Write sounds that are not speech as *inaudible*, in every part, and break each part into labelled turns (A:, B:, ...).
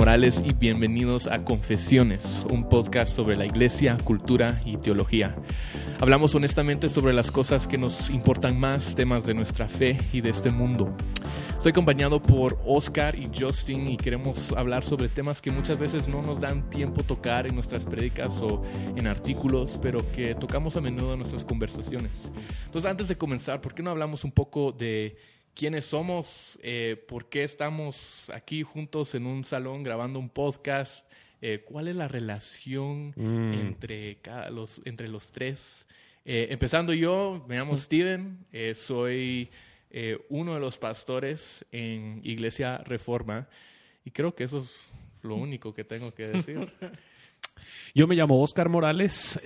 A: Morales y bienvenidos a Confesiones, un podcast sobre la iglesia, cultura y teología. Hablamos honestamente sobre las cosas que nos importan más, temas de nuestra fe y de este mundo. Estoy acompañado por Oscar y Justin y queremos hablar sobre temas que muchas veces no nos dan tiempo tocar en nuestras prédicas o en artículos, pero que tocamos a menudo en nuestras conversaciones. Entonces, antes de comenzar, ¿por qué no hablamos un poco de quiénes somos, eh, por qué estamos aquí juntos en un salón grabando un podcast, eh, cuál es la relación
B: Mm.
A: entre, cada, los, entre los tres. Eh, empezando yo, me llamo Steven, eh, soy uno de los pastores en Iglesia Reforma y creo que eso es lo único que tengo que decir. *laughs*
B: Yo me llamo Oscar Morales.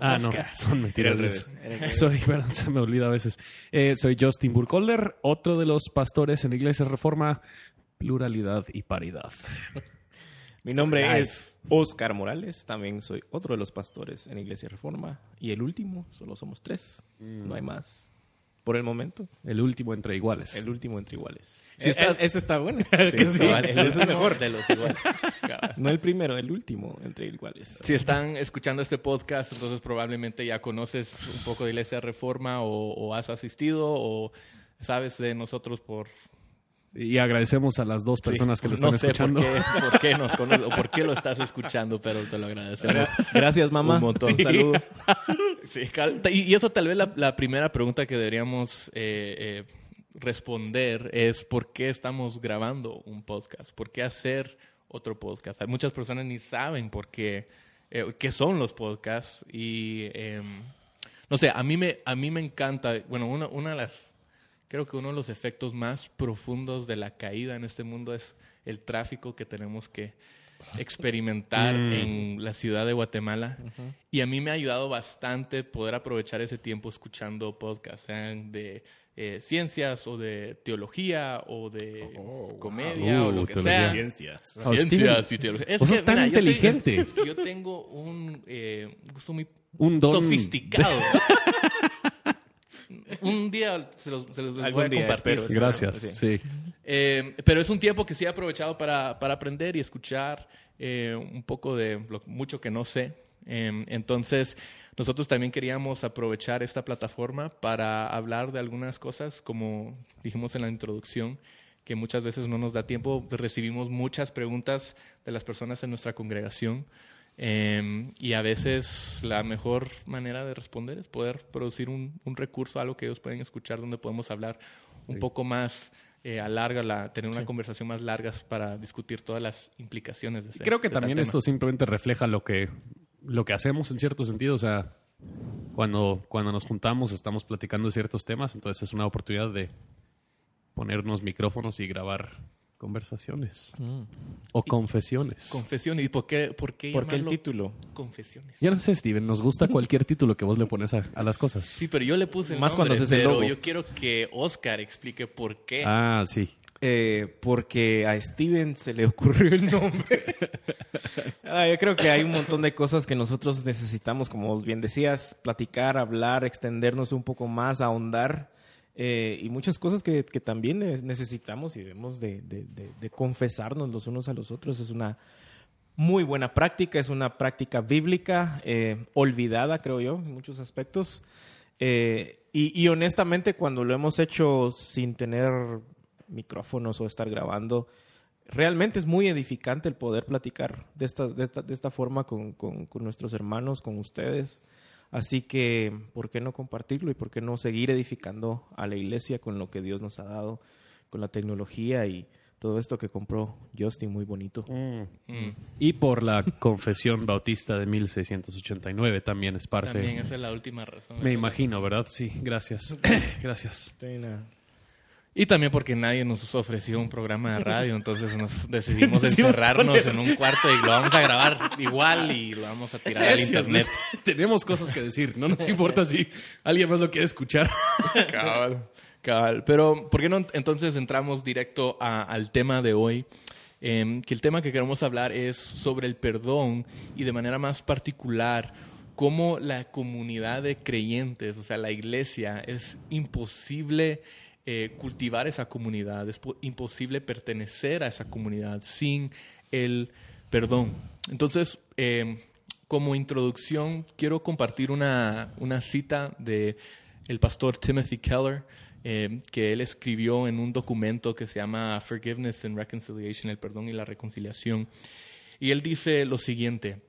B: Ah,
A: Oscar.
B: no, son mentiras.
C: Revés.
B: Soy, *laughs* perdón, se me olvida a veces. Eh, soy Justin Burkholder, otro de los pastores en Iglesia Reforma, Pluralidad y Paridad.
C: Mi nombre
B: Nice.
C: es Oscar Morales, también soy otro de los pastores en Iglesia Reforma. Y el último, solo somos tres, no hay más. Por el momento,
B: El último entre iguales.
C: el último entre iguales.
A: Si
C: Eh,
A: estás-
C: Ese está bueno. *laughs*
A: Sí,
C: sí.
A: cabal, el
C: Ese es mejor.
A: de los iguales. Cabal.
C: No el primero, el último entre iguales.
A: Si están escuchando este podcast, entonces probablemente ya conoces un poco de Iglesia Reforma o, o has asistido o sabes de nosotros por...
B: Y agradecemos a las dos personas que lo están
A: no sé
B: escuchando.
A: Por qué, por qué nos conoces o por qué lo estás escuchando, pero te lo agradecemos.
C: Gracias, mamá.
A: Un montón.
C: Un saludo. *laughs*
A: Sí, y, eso tal vez la, primera pregunta que deberíamos eh, eh, responder es ¿por qué estamos grabando un podcast? ¿Por qué hacer otro podcast? Muchas personas ni saben por qué, eh, qué son los podcasts y em, no sé, a mí me, a mí me encanta, bueno, una, una de las, creo que uno de los efectos más profundos de la caída en este mundo es el tráfico que tenemos que experimentar en la ciudad de Guatemala. Y a mí me ha ayudado bastante poder aprovechar ese tiempo escuchando podcasts, sean de eh, ciencias o de teología o de comedia
B: Uh,
A: o lo que
B: teología.
A: sea.
C: Ciencias.
B: Oh,
A: Ciencias y teología. Es
B: vos
A: que,
B: sos tan
A: mira, yo soy-
B: inteligente. *laughs*
A: Yo, tengo un eh, gusto muy
B: Un don.
A: sofisticado. *laughs* un día se los, se los voy
C: Algún
A: a
C: día,
A: compartir.
C: espero.
B: Gracias.
C: Sí.
B: Sí.
A: Eh, pero es un tiempo que sí he aprovechado para, para aprender y escuchar eh, un poco de lo mucho que no sé. Eh, entonces, nosotros también queríamos aprovechar esta plataforma para hablar de algunas cosas, como dijimos en la introducción, que muchas veces no nos da tiempo. Recibimos muchas preguntas de las personas en nuestra congregación. eh, y a veces la mejor manera de responder es poder producir un, un recurso, algo que ellos pueden escuchar, donde podemos hablar un poco más eh, a larga, la, tener una conversación más larga para discutir todas las implicaciones de ese-
B: Creo que
A: de
B: también esto simplemente refleja lo que, lo que hacemos en cierto sentido. O sea, cuando, cuando nos juntamos estamos platicando de ciertos temas, entonces es una oportunidad de ponernos micrófonos y grabar conversaciones o confesiones.
A: Confesiones. ¿Y por qué, por qué,
C: ¿Por qué el título?
A: Confesiones.
B: ya no sé, Steven, nos gusta cualquier título que vos le pones a, a las cosas.
A: Sí, pero yo le puse el
C: Más cuando haces el
A: pero
C: logo.
A: yo quiero que Oscar explique por qué.
B: Ah, sí.
C: Eh, porque a Steven se le ocurrió el nombre. *laughs* Ah, yo creo que hay un montón de cosas que nosotros necesitamos, como bien decías, platicar, hablar, extendernos un poco más, ahondar. Eh, y muchas cosas que, que también ne- necesitamos y debemos de, de- confesarnos los unos a los otros. Es una muy buena práctica, es una práctica bíblica, eh, olvidada, creo yo, en muchos aspectos. Eh, y, honestamente, cuando lo hemos hecho sin tener micrófonos o estar grabando, realmente es muy edificante el poder platicar de esta, de esta, de esta forma con- con nuestros hermanos, con ustedes. Así que, ¿por qué no compartirlo y por qué no seguir edificando a la iglesia con lo que Dios nos ha dado, con la tecnología y todo esto que compró Justin, muy bonito?
A: Mm.
B: Y por la confesión bautista de 1689 también es parte.
A: También esa es la última razón.
B: Me imagino, ¿verdad? Sí, gracias. gracias. *coughs*
A: Y también porque nadie nos ofreció un programa de radio, entonces nos *laughs* decidimos encerrarnos en un cuarto y lo vamos a grabar igual y lo vamos a tirar al internet. *laughs*
B: Tenemos cosas que decir. No nos importa si alguien más lo quiere escuchar. *laughs*
A: Cabal, cabal. Pero, ¿por qué no entonces entramos directo a- al tema de hoy? Em, que el tema que queremos hablar es sobre el perdón y de manera más particular cómo la comunidad de creyentes, o sea, la iglesia, es imposible eh, cultivar esa comunidad, es imposible pertenecer a esa comunidad sin el perdón. Entonces, em, como introducción, quiero compartir una, una cita de el pastor Timothy Keller, em, que él escribió en un documento que se llama Forgiveness and Reconciliation, el perdón y la reconciliación. Y él dice lo siguiente,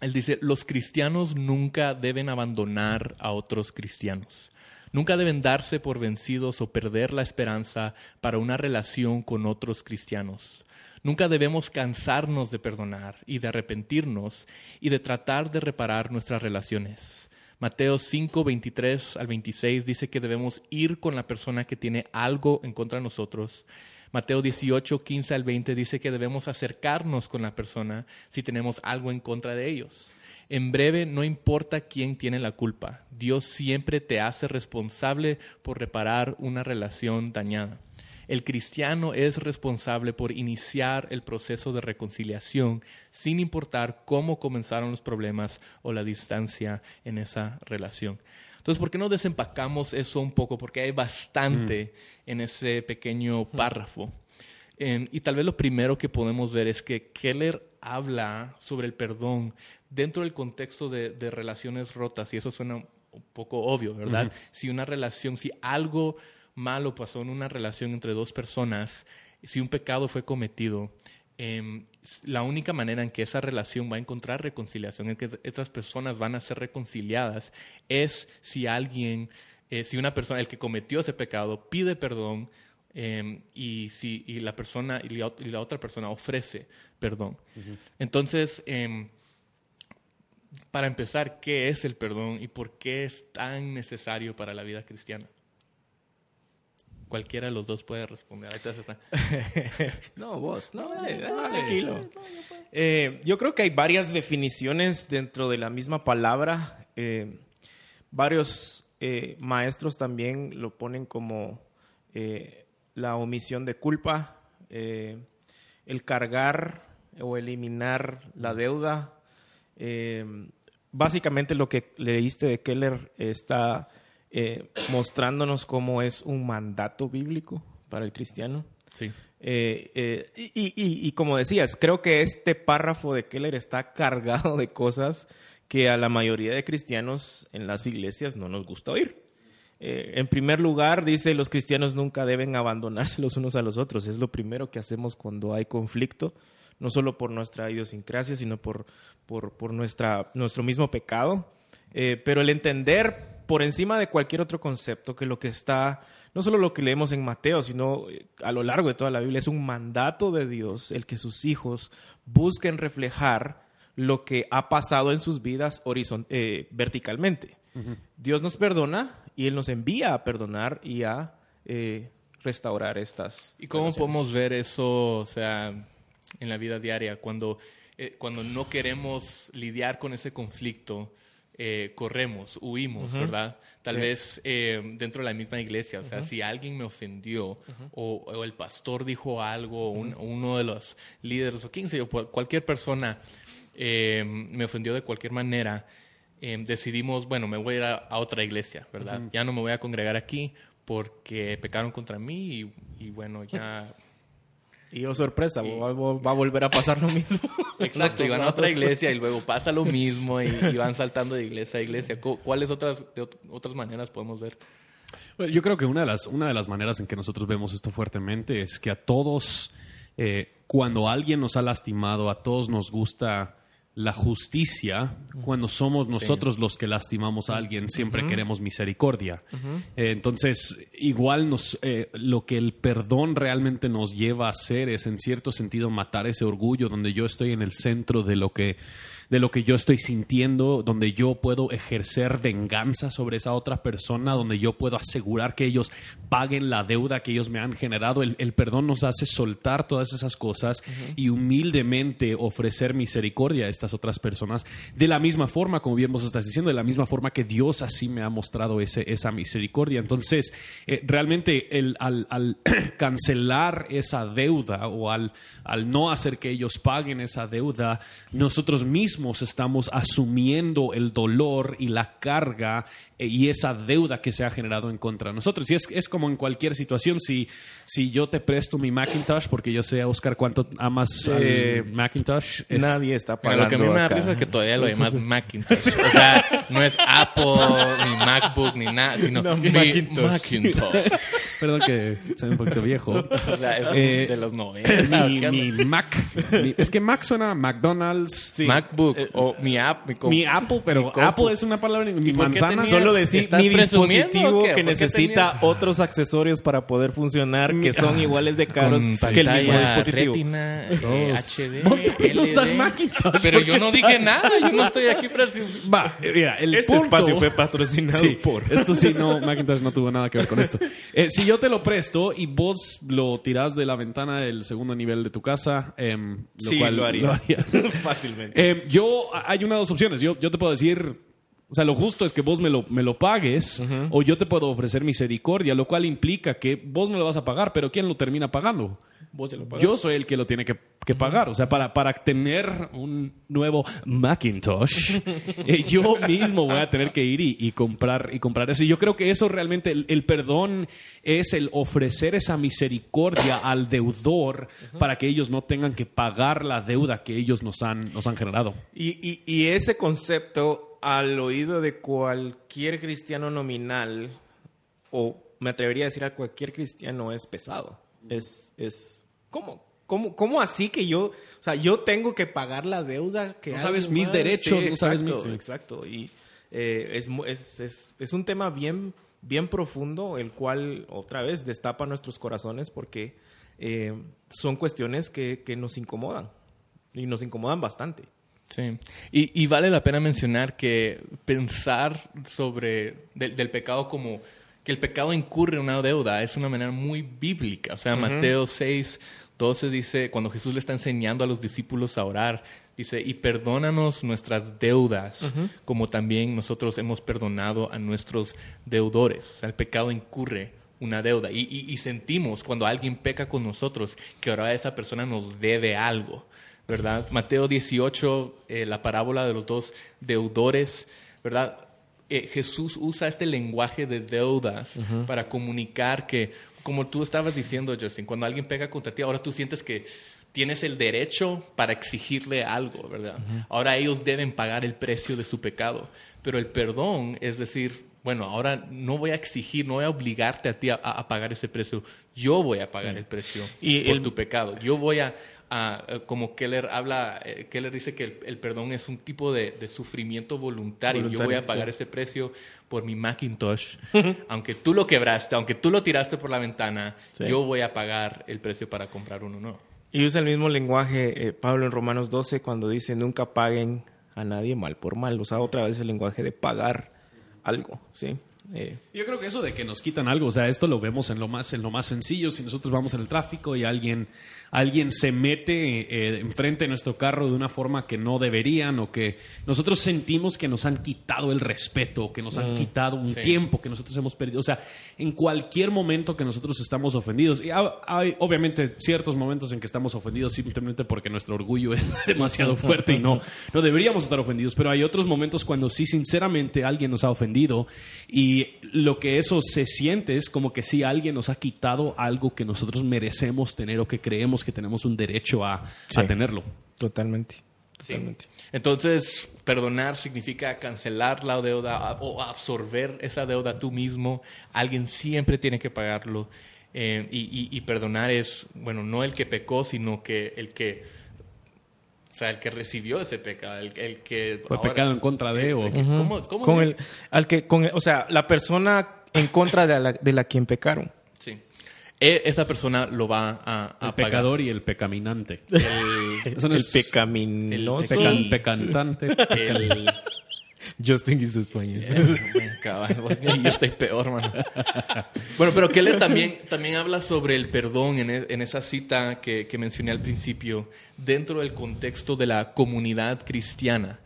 A: él dice, los cristianos nunca deben abandonar a otros cristianos. Nunca deben darse por vencidos o perder la esperanza para una relación con otros cristianos. Nunca debemos cansarnos de perdonar y de arrepentirnos y de tratar de reparar nuestras relaciones. Mateo 5, 23 al 26 dice que debemos ir con la persona que tiene algo en contra de nosotros. Mateo 18, 15 al 20 dice que debemos acercarnos con la persona si tenemos algo en contra de ellos. En breve, no importa quién tiene la culpa, Dios siempre te hace responsable por reparar una relación dañada. El cristiano es responsable por iniciar el proceso de reconciliación sin importar cómo comenzaron los problemas o la distancia en esa relación. Entonces, ¿por qué no desempacamos eso un poco? Porque hay bastante mm. en ese pequeño párrafo. y tal vez lo primero que podemos ver es que Keller habla sobre el perdón dentro del contexto de, relaciones rotas, y eso suena un poco obvio, ¿verdad? Si una relación, si algo malo pasó en una relación entre dos personas, si un pecado fue cometido, em, la única manera en que esa relación va a encontrar reconciliación, en que esas personas van a ser reconciliadas, es si alguien, eh, si una persona, el que cometió ese pecado, pide perdón em, y si y la persona y la, otra persona ofrece perdón. Entonces, em, para empezar, ¿qué es el perdón y por qué es tan necesario para la vida cristiana? Cualquiera de los dos puede responder. *laughs*
C: no, vos, no, dale, tranquilo. Eh, yo creo que hay varias definiciones dentro de la misma palabra. Eh, varios eh, maestros también lo ponen como la omisión de culpa, el cargar o eliminar la deuda. Básicamente lo que leíste de Keller está eh, mostrándonos cómo es un mandato bíblico para el cristiano.
A: Sí.
C: Eh, eh, y, como decías, creo que este párrafo de Keller está cargado de cosas que a la mayoría de cristianos en las iglesias no nos gusta oír. en primer lugar, dice, los cristianos nunca deben abandonarse los unos a los otros. Es lo primero que hacemos cuando hay conflicto, no solo por nuestra idiosincrasia, sino por, por, por nuestra, nuestro mismo pecado. pero el entender por encima de cualquier otro concepto que lo que está, no solo lo que leemos en Mateo, sino eh, a lo largo de toda la Biblia, es un mandato de Dios el que sus hijos busquen reflejar lo que ha pasado en sus vidas eh, verticalmente. Dios nos perdona y Él nos envía a perdonar y a eh, restaurar estas.
A: ¿Y cómo podemos ver eso, o sea, en la vida diaria, cuando, cuando no queremos lidiar con ese conflicto? Eh, corremos, huimos, ¿verdad? Tal vez eh, dentro de la misma iglesia, o sea, si alguien me ofendió o, el pastor dijo algo, uno de los líderes o quién sé yo, cualquier persona eh, me ofendió de cualquier manera, decidimos, bueno, me voy a ir a, otra iglesia, ¿verdad? Ya no me voy a congregar aquí porque pecaron contra mí y, y bueno, ya
C: y oh, sorpresa, Va, a volver a pasar lo mismo. *laughs*
A: Exacto, y van a otra iglesia y luego pasa lo mismo y, van saltando de iglesia a iglesia. ¿Cuáles otras, otras maneras podemos ver?
B: yo creo que una de, las, una de las maneras en que nosotros vemos esto fuertemente es que a todos, eh, cuando alguien nos ha lastimado, a todos nos gusta la justicia cuando somos nosotros los que lastimamos a alguien siempre queremos misericordia. Eh, entonces igual nos eh, lo que el perdón realmente nos lleva a hacer es en cierto sentido matar ese orgullo donde yo estoy en el centro de lo que de lo que yo estoy sintiendo, donde yo puedo ejercer venganza sobre esa otra persona, donde yo puedo asegurar que ellos paguen la deuda que ellos me han generado. El, perdón nos hace soltar todas esas cosas y humildemente ofrecer misericordia a estas otras personas de la misma forma, como bien vos estás diciendo, de la misma forma que Dios así me ha mostrado ese, esa misericordia. Entonces, eh, realmente el, al, al *clears throat* cancelar esa deuda o al, al no hacer que ellos paguen esa deuda, nosotros mismos estamos asumiendo el dolor y la carga y esa deuda que se ha generado en contra de nosotros. Y es, es como en cualquier situación, si, si yo te presto mi Macintosh, porque yo sé, Oscar, cuánto amas
C: Eh,
B: al Macintosh. es-
C: Nadie está
A: Pero
C: pagando
A: lo que a mí me da risa es que todavía lo llamas Macintosh. O sea, no es Apple, ni MacBook, ni nada, sino
C: No,
A: mi
C: Macintosh.
A: Macintosh. *laughs*
B: Perdón que soy un poquito viejo.
A: O sea, es
B: Eh,
A: de los 90.
B: mi,
A: ¿qué
B: mi? Mac. mi- es que Mac suena a McDonald's.
C: Sí.
A: MacBook o mi app. Mi,
B: Mi Apple, pero. Apple es una palabra. Mi manzana.
C: Solo decir
A: ¿Estás
C: mi dispositivo
A: o
C: que
A: ¿Por qué
C: necesita
A: tenías-
C: otros accesorios para poder funcionar que son iguales de caros
A: con
C: que el mismo dispositivo.
A: Retina, eh. HD,
B: Vos también
A: LED.
B: usas Macintosh,
A: Pero
B: ¿por
A: yo no dije nada. Yo no estoy aquí para *laughs*
B: Va, mira, el
C: Este
B: punto-
C: espacio fue patrocinado
B: Sí,
C: por.
B: esto sí, no, *laughs* Macintosh no tuvo nada que ver con esto. *laughs* Eh, si yo te lo presto y vos lo tirás de la ventana del segundo nivel de tu casa, em, lo
C: Sí,
B: cual
C: lo haría.
B: harías.
C: Fácilmente.
B: Eh, yo, hay una de dos opciones. Yo, yo te puedo decir, o sea, lo justo es que vos me lo, me lo pagues o yo te puedo ofrecer misericordia, lo cual implica que vos me lo vas a pagar, pero ¿quién lo termina pagando?
C: Vos lo
B: Yo soy el que lo tiene que, que pagar. O sea, para, para tener un nuevo Macintosh, *laughs* eh, yo mismo voy a tener que ir y, y comprar, y comprar eso. Y yo creo que eso realmente, el, el perdón es el ofrecer esa misericordia al deudor para que ellos no tengan que pagar la deuda que ellos nos han, nos han generado.
C: Y, y- y ese concepto al oído de cualquier cristiano nominal, o me atrevería a decir a cualquier cristiano, es pesado. Es, es ¿cómo? ¿Cómo, cómo así que yo, o sea, yo tengo que pagar la deuda que
B: No sabes mis
C: más?
B: derechos, no sabes
C: exacto,
B: mis- sí.
C: Exacto, y eh, es, es, es un tema bien, bien profundo, el cual otra vez destapa nuestros corazones porque eh, son cuestiones que, que nos incomodan y nos incomodan bastante.
A: Sí. Y, y vale la pena mencionar que pensar sobre del, del pecado como que el pecado incurre en una deuda es una manera muy bíblica. O sea, Mateo 6, 12 dice, cuando Jesús le está enseñando a los discípulos a orar, dice, y perdónanos nuestras deudas, como también nosotros hemos perdonado a nuestros deudores. O sea, el pecado incurre una deuda. Y, y- y sentimos cuando alguien peca con nosotros que ahora esa persona nos debe algo. ¿Verdad? Mateo 18, eh, la parábola de los dos deudores, ¿verdad? Eh, Jesús usa este lenguaje de deudas para comunicar que, como tú estabas diciendo, Justin, cuando alguien pega contra ti, ahora tú sientes que tienes el derecho para exigirle algo, ¿verdad? Ahora ellos deben pagar el precio de su pecado. Pero el perdón es decir, bueno, ahora no voy a exigir, no voy a obligarte a ti a, a pagar ese precio. Yo voy a pagar el precio
C: Y
A: por
C: el-
A: tu pecado. Yo voy a, eh, como Keller habla, eh, Keller dice que el, el perdón es un tipo de, de sufrimiento voluntario. Yo voy a pagar
C: sí.
A: ese precio por mi Macintosh. aunque tú lo quebraste, aunque tú lo tiraste por la ventana,
C: Sí.
A: yo voy a pagar el precio para comprar uno nuevo.
C: Y usa el mismo lenguaje eh, Pablo en Romanos 12 cuando dice nunca paguen a nadie mal por mal. Usa otra vez el lenguaje de pagar algo, ¿sí? Eh,
B: Yo creo que eso de que nos quitan algo, o sea, esto lo vemos en lo más, en lo más sencillo. Si nosotros vamos en el tráfico y alguien, alguien se mete eh, enfrente de nuestro carro de una forma que no deberían, o que nosotros sentimos que nos han quitado el respeto, que nos han quitado un
A: Sí.
B: tiempo que nosotros hemos perdido. O sea, en cualquier momento que nosotros estamos ofendidos, y ha- hay obviamente ciertos momentos en que estamos ofendidos simplemente porque nuestro orgullo es *laughs* demasiado fuerte y no, no deberíamos estar ofendidos, pero hay otros momentos cuando sí, sinceramente, alguien nos ha ofendido y lo que eso se siente es como que sí alguien nos ha quitado algo que nosotros merecemos tener o que creemos que tenemos un derecho a, tenerlo.
C: totalmente.
A: Sí.
C: Totalmente.
A: Entonces, perdonar significa cancelar la deuda o absorber esa deuda tú mismo. Alguien siempre tiene que pagarlo. Eh, y, y- y perdonar es, bueno, no el que pecó, sino que el que, o sea, el que recibió ese pecado, el, el que...
B: Fue
A: ahora-
B: pecado en contra de o...
A: ¿Cómo, cómo
C: Con el, al que, con el- o sea, la persona en contra de la, de la quien pecaron.
A: Sí. E- esa persona lo va a, a
B: El
A: pagar.
B: pecador y el pecaminante.
A: El,
B: Eso no
C: el
B: es
C: pecaminoso.
A: el
B: pecan- pecantante.
A: el- *laughs*
C: Justin hizo español.
A: Eh, cabal, yo estoy peor, mano. Bueno, pero Keller también, también habla sobre el perdón en, e- en esa cita que, que mencioné al principio, dentro del contexto de la comunidad cristiana.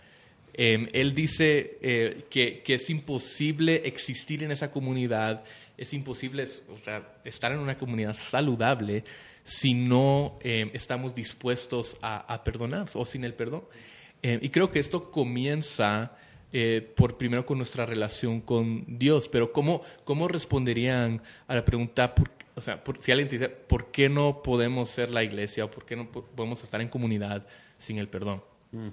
A: Eh, él dice eh, que, que es imposible existir en esa comunidad, es imposible o sea, estar en una comunidad saludable si no eh, estamos dispuestos a, a perdonar o sin el perdón. Eh, y creo que esto comienza eh, por primero con nuestra relación con Dios, pero ¿cómo, cómo responderían a la pregunta, o sea, si alguien te dice, ¿por qué no podemos ser la iglesia o por qué no podemos estar en comunidad sin el perdón? Mm.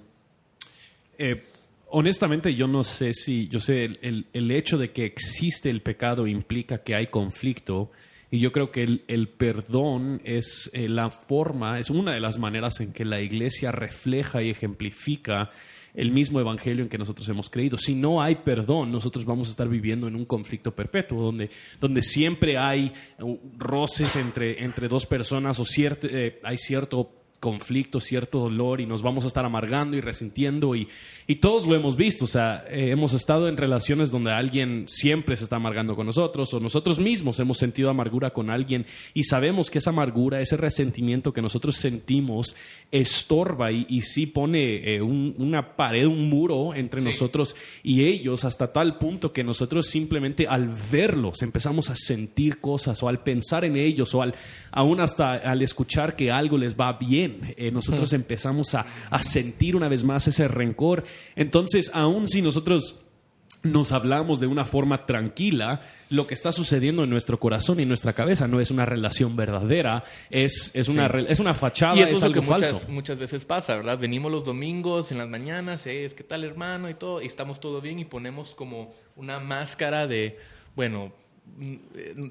B: Eh, honestamente, yo no sé si, yo sé, el, el, hecho de que existe el pecado implica que hay conflicto. Y yo creo que el, el perdón es eh, la forma, es una de las maneras en que la iglesia refleja y ejemplifica el mismo evangelio en que nosotros hemos creído. Si no hay perdón, nosotros vamos a estar viviendo en un conflicto perpetuo, donde, donde siempre hay uh, roces entre, entre dos personas o cierto, eh, hay cierto conflicto, cierto dolor y nos vamos a estar amargando y resintiendo y, y todos lo hemos visto, o sea, eh, hemos estado en relaciones donde alguien siempre se está amargando con nosotros o nosotros mismos hemos sentido amargura con alguien y sabemos que esa amargura, ese resentimiento que nosotros sentimos estorba y, y sí pone eh, una pared, un muro entre nosotros y ellos hasta tal punto que nosotros simplemente al verlos empezamos a sentir cosas o al pensar en ellos o al, aún hasta al escuchar que algo les va bien eh, nosotros empezamos a, sentir una vez más ese rencor. Entonces, aun si nosotros nos hablamos de una forma tranquila, lo que está sucediendo en nuestro corazón y en nuestra cabeza no es una relación verdadera, es, es, una, es una fachada,
A: y eso es,
B: algo
A: que
B: falso.
A: Muchas, muchas veces pasa, ¿verdad? Venimos los domingos en las mañanas, es que tal hermano y todo, y estamos todo bien y ponemos como una máscara de, bueno,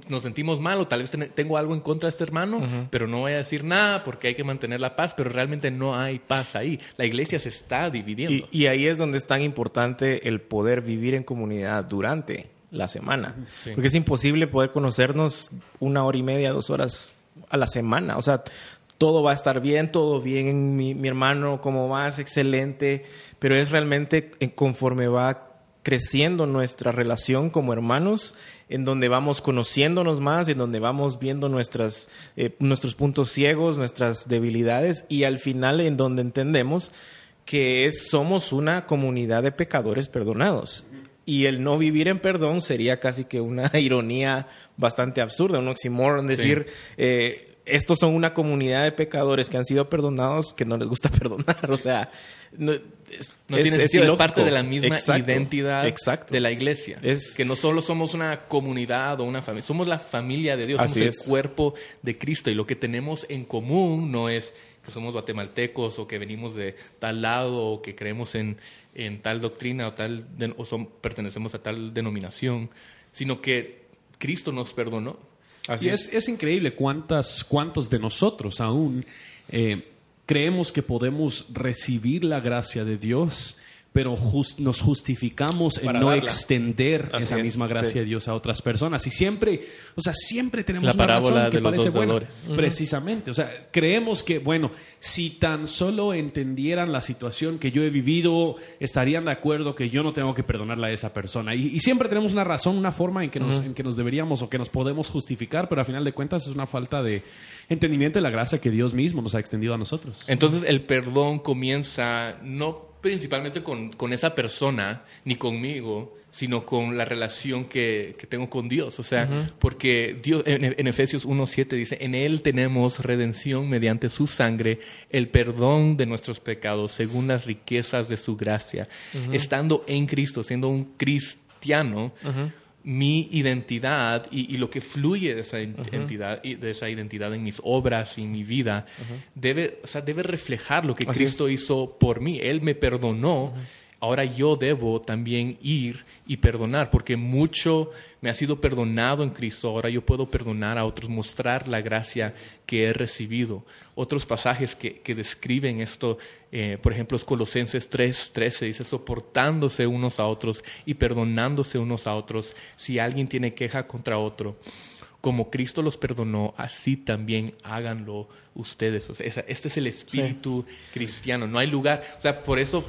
A: nos sentimos mal o tal vez tengo algo en contra de este hermano, pero no voy a decir nada porque hay que mantener la paz, pero realmente no hay paz ahí. La iglesia se está dividiendo.
C: Y, ahí es donde es tan importante el poder vivir en comunidad durante la semana, porque es imposible poder conocernos una hora y media, dos horas a la semana. O sea, todo va a estar bien, todo bien, mi, mi hermano, como vas, excelente, pero es realmente conforme va creciendo nuestra relación como hermanos en donde vamos conociéndonos más, en donde vamos viendo nuestras, eh, nuestros puntos ciegos, nuestras debilidades y al final en donde entendemos que es, somos una comunidad de pecadores perdonados. Y el no vivir en perdón sería casi que una *laughs* ironía bastante absurda, un oxímoron, decir, eh, estos son una comunidad de pecadores que han sido perdonados que no les gusta *laughs* perdonar. O sea,
A: no, tiene sentido, es, parte de la misma identidad de la iglesia. Es, que no solo somos una comunidad o una familia, somos la familia de Dios, somos el cuerpo de Cristo y lo que tenemos en común no es que somos guatemaltecos o que venimos de tal lado o que creemos en, en tal doctrina o, tal o son, pertenecemos a tal denominación, sino que Cristo nos perdonó
B: y es. es. increíble cuántas, cuántos de nosotros aún eh, creemos que podemos recibir la gracia de Dios pero nos justificamos en no extender esa misma gracia de Dios a otras personas. Y siempre, o sea, siempre tenemos
A: la parábola
B: que
A: de parece buena.
B: Precisamente, o sea, creemos que, bueno, si tan solo entendieran la situación que yo he vivido, estarían de acuerdo que yo no tengo que perdonarle a esa persona. Y, siempre tenemos una razón, una forma en que, nos, en que nos deberíamos o que nos podemos justificar, pero a final de cuentas es una falta de entendimiento de la gracia que Dios mismo nos ha extendido a nosotros.
A: Entonces el perdón comienza no principalmente con, con, esa persona ni conmigo, sino con la relación que, que tengo con Dios. O sea, porque Dios, en, en Efesios 1.7 dice, en Él tenemos redención mediante su sangre, el perdón de nuestros pecados, según las riquezas de su gracia. Estando en Cristo, siendo un cristiano, mi identidad y, lo que fluye de esa identidad y de esa identidad en mis obras y mi vida debe, o sea, debe reflejar lo que Cristo hizo por mí. Él me perdonó. Ahora yo debo también ir y perdonar, porque mucho me ha sido perdonado en Cristo. Ahora yo puedo perdonar a otros, mostrar la gracia que he recibido otros pasajes que, que describen esto, eh, por ejemplo, es Colosenses 3, 13, dice, soportándose unos a otros y perdonándose unos a otros si alguien tiene queja contra otro. Como Cristo los perdonó, así también háganlo ustedes. O sea, este es el espíritu cristiano. No hay lugar, o sea, por eso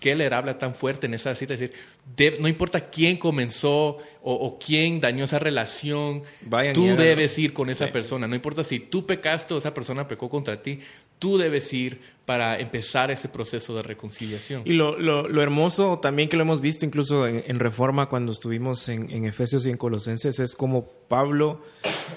A: Keller habla tan fuerte en esa cita, es decir, no importa quién comenzó o, quién dañó esa relación, tú debes ir con esa persona, no importa si tú pecaste o esa persona pecó contra ti, tú debes ir para empezar ese proceso de reconciliación.
C: Y lo, lo, hermoso también que lo hemos visto incluso en, Reforma cuando estuvimos en, en, Efesios y en Colosenses es como Pablo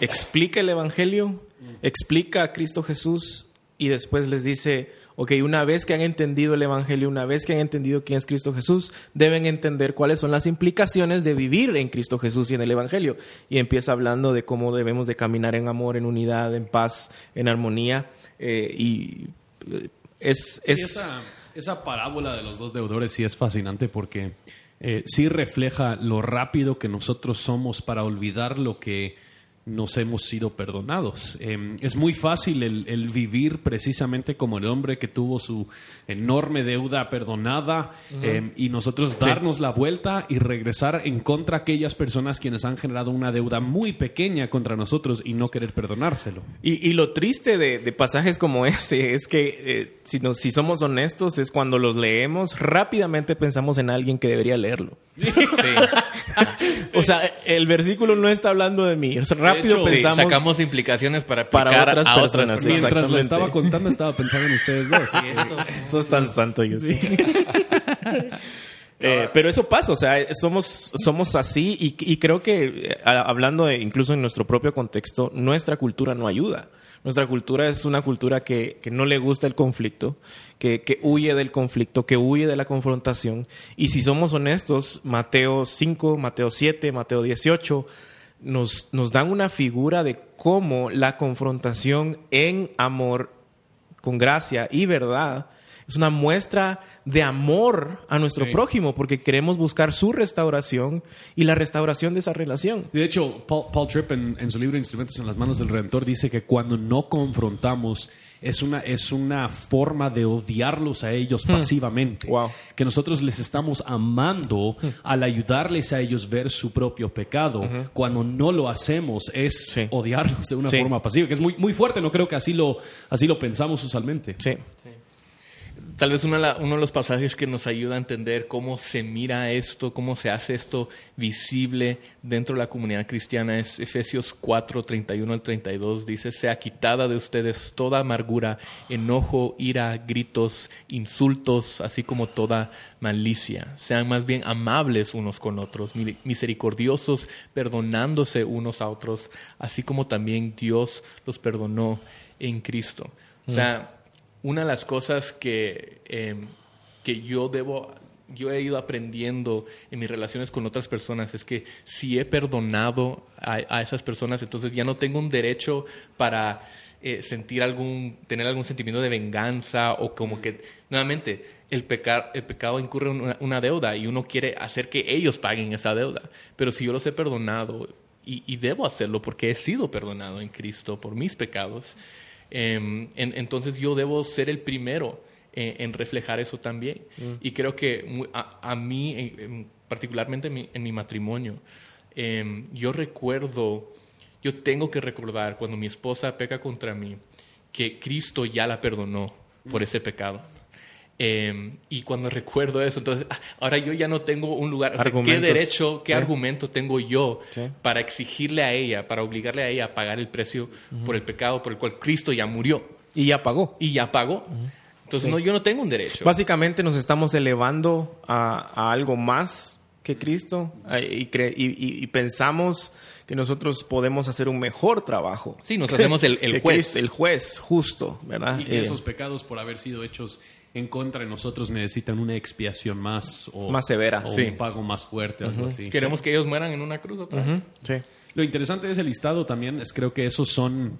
C: explica el Evangelio, explica a Cristo Jesús y después les dice, Ok, una vez que han entendido el Evangelio, una vez que han entendido quién es Cristo Jesús, deben entender cuáles son las implicaciones de vivir en Cristo Jesús y en el Evangelio. Y empieza hablando de cómo debemos de caminar en amor, en unidad, en paz, en armonía. Eh, y eh, es... es...
B: Esa, esa, parábola de los dos deudores sí es fascinante porque eh, sí refleja lo rápido que nosotros somos para olvidar lo que nos hemos sido perdonados. Em, es muy fácil el, vivir precisamente como el hombre que tuvo su enorme deuda perdonada em, y nosotros darnos la vuelta y regresar en contra aquellas personas quienes han generado una deuda muy pequeña contra nosotros y no querer perdonárselo.
C: Y, lo triste de, pasajes como *laughs* ese es que eh, si, si somos honestos es cuando los leemos rápidamente pensamos en alguien que debería leerlo. *laughs* o sea, el versículo no está hablando de mí. Rápido pensamos.
A: sacamos implicaciones para, para otras a otras personas.
B: Mientras lo estaba contando, estaba pensando en ustedes dos.
C: Eso es tan santo, yo sí. *laughs* Eh, pero eso pasa, o sea, somos, somos así y, creo que eh, hablando incluso en nuestro propio contexto, nuestra cultura no ayuda. Nuestra cultura es una cultura que, que no le gusta el conflicto, que, que, huye del conflicto, que huye de la confrontación. Y si somos honestos, Mateo 5, Mateo 7, Mateo 18 nos, nos dan una figura de cómo la confrontación en amor, con gracia y verdad, es una muestra de amor a nuestro prójimo porque queremos buscar su restauración y la restauración de esa relación.
B: De hecho, Paul, Tripp en, su libro Instrumentos en las manos del Redentor dice que cuando no confrontamos es una, es una forma de odiarlos a ellos hmm. pasivamente. Que nosotros les estamos amando hmm. al ayudarles a ellos ver su propio pecado. Cuando no lo hacemos es odiarlos de una forma pasiva, que es muy, muy fuerte. No creo que así lo, así lo pensamos usualmente.
C: Sí
A: tal vez uno de, los pasajes que nos ayuda a entender cómo se mira esto, cómo se hace esto visible dentro de la comunidad cristiana es Efesios 4, 31 al 32. Dice, sea quitada de ustedes toda amargura, enojo, ira, gritos, insultos, así como toda malicia. Sean más bien amables unos con otros, misericordiosos, perdonándose unos a otros, así como también Dios los perdonó en Cristo. O sea, una de las cosas que, em, que yo debo, yo he ido aprendiendo en mis relaciones con otras personas es que si he perdonado a, esas personas, entonces ya no tengo un derecho para eh, sentir algún, tener algún sentimiento de venganza o como que, nuevamente, el, pecar, el pecado incurre en una, deuda y uno quiere hacer que ellos paguen esa deuda. Pero si yo los he perdonado y, y debo hacerlo porque he sido perdonado en Cristo por mis pecados, Em, entonces yo debo ser el primero en, reflejar eso también. Mm. Y creo que a, mí, particularmente en mi, matrimonio, em, yo recuerdo, yo tengo que recordar cuando mi esposa peca contra mí, que Cristo ya la perdonó por mm. ese pecado. Em, y cuando recuerdo eso, entonces, ah, ahora yo ya no tengo un lugar, ¿qué derecho, qué argumento tengo yo para exigirle a ella, para obligarle a ella a pagar el precio por el pecado por el cual Cristo ya murió?
C: Y ya pagó.
A: Y ya pagó. Entonces, no, yo no tengo un derecho.
C: Básicamente nos estamos elevando a, algo más que Cristo y, y, pensamos que nosotros podemos hacer un mejor trabajo.
A: Sí, nos hacemos el, juez.
C: el juez justo, ¿verdad?
B: Y que eh, esos pecados por haber sido hechos en contra de nosotros necesitan una expiación más o
C: más severa,
B: o un pago más fuerte, algo así.
A: Queremos que ellos mueran en una cruz otra vez.
C: Sí.
B: Lo interesante de ese listado también es creo que esos son